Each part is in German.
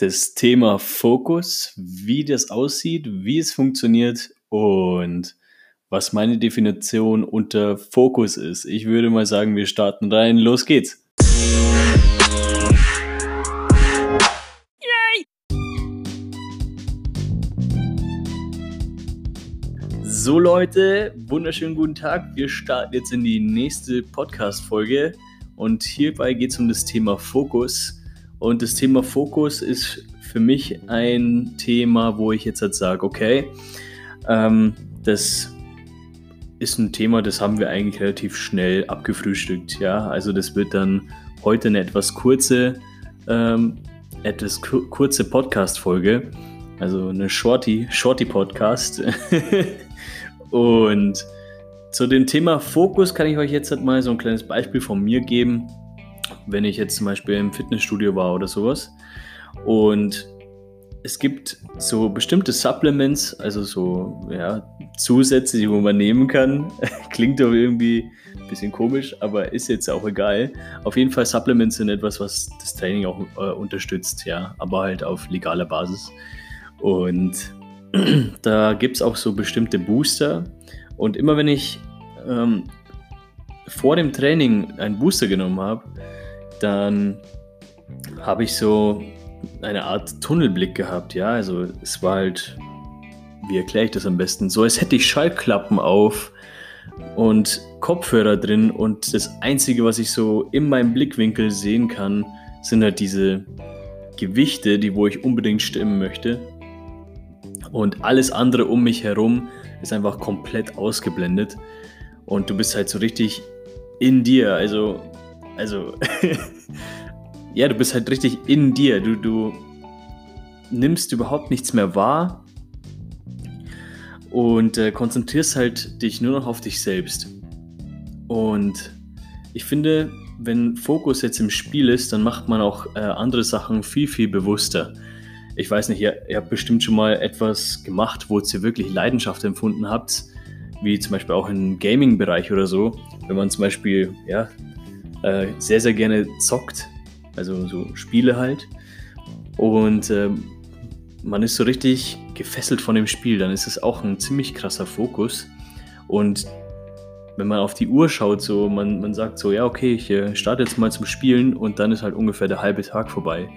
das Thema Fokus, wie das aussieht, wie es funktioniert und was meine Definition unter Fokus ist. Ich würde mal sagen, wir starten rein. Los geht's. So Leute, wunderschönen guten Tag. Wir starten jetzt in die nächste Podcast-Folge und hierbei geht es um das Thema Fokus. Und das Thema Fokus ist für mich ein Thema, wo ich jetzt halt sage, okay, ähm, das ist ein Thema, das haben wir eigentlich relativ schnell abgefrühstückt. Ja, also das wird dann heute eine etwas kurze, ähm, etwas kurze Podcast-Folge, also eine Shorty, Shorty Podcast. Und zu dem Thema Fokus kann ich euch jetzt halt mal so ein kleines Beispiel von mir geben wenn ich jetzt zum Beispiel im Fitnessstudio war oder sowas. Und es gibt so bestimmte Supplements, also so ja, Zusätze, die man nehmen kann. Klingt doch irgendwie ein bisschen komisch, aber ist jetzt auch egal. Auf jeden Fall Supplements sind etwas, was das Training auch äh, unterstützt, ja, aber halt auf legaler Basis. Und da gibt es auch so bestimmte Booster. Und immer wenn ich ähm, vor dem Training einen Booster genommen habe, dann habe ich so eine Art Tunnelblick gehabt, ja. Also es war halt, wie erkläre ich das am besten? So, als hätte ich Schallklappen auf und Kopfhörer drin und das Einzige, was ich so in meinem Blickwinkel sehen kann, sind halt diese Gewichte, die wo ich unbedingt stimmen möchte. Und alles andere um mich herum ist einfach komplett ausgeblendet. Und du bist halt so richtig in dir. Also also, ja, du bist halt richtig in dir. Du, du nimmst überhaupt nichts mehr wahr und äh, konzentrierst halt dich nur noch auf dich selbst. Und ich finde, wenn Fokus jetzt im Spiel ist, dann macht man auch äh, andere Sachen viel, viel bewusster. Ich weiß nicht, ihr, ihr habt bestimmt schon mal etwas gemacht, wo ihr wirklich Leidenschaft empfunden habt, wie zum Beispiel auch im Gaming-Bereich oder so. Wenn man zum Beispiel ja, äh, sehr, sehr gerne zockt. Also so Spiele halt. Und äh, man ist so richtig gefesselt von dem Spiel. Dann ist es auch ein ziemlich krasser Fokus. Und wenn man auf die Uhr schaut, so man, man sagt so, ja, okay, ich äh, starte jetzt mal zum Spielen und dann ist halt ungefähr der halbe Tag vorbei.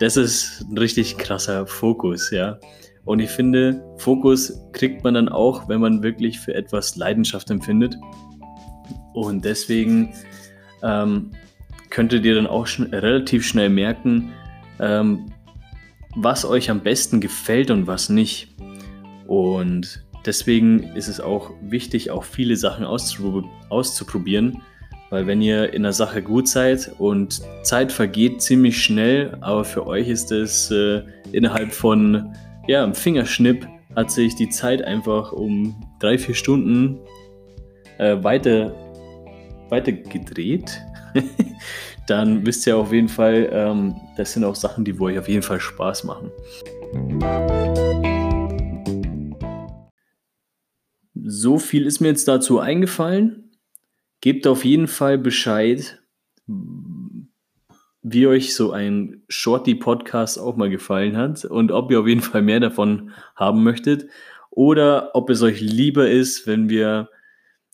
Das ist ein richtig krasser Fokus, ja. Und ich finde, Fokus kriegt man dann auch, wenn man wirklich für etwas Leidenschaft empfindet. Und deswegen ähm, könntet ihr dann auch schn relativ schnell merken, ähm, was euch am besten gefällt und was nicht. Und deswegen ist es auch wichtig, auch viele Sachen auszupro auszuprobieren, weil wenn ihr in der Sache gut seid und Zeit vergeht ziemlich schnell, aber für euch ist es äh, innerhalb von ja, einem Fingerschnipp hat sich die Zeit einfach um drei, vier Stunden äh, weiter weiter gedreht, dann wisst ihr auf jeden Fall, ähm, das sind auch Sachen, die euch auf jeden Fall Spaß machen. So viel ist mir jetzt dazu eingefallen. Gebt auf jeden Fall Bescheid, wie euch so ein Shorty-Podcast auch mal gefallen hat und ob ihr auf jeden Fall mehr davon haben möchtet oder ob es euch lieber ist, wenn wir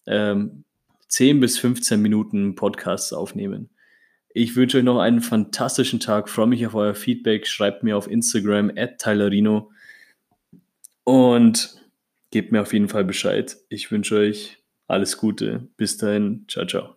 ähm, 10 bis 15 Minuten Podcasts aufnehmen. Ich wünsche euch noch einen fantastischen Tag. Freue mich auf euer Feedback. Schreibt mir auf Instagram at Tylerino und gebt mir auf jeden Fall Bescheid. Ich wünsche euch alles Gute. Bis dahin. Ciao, ciao.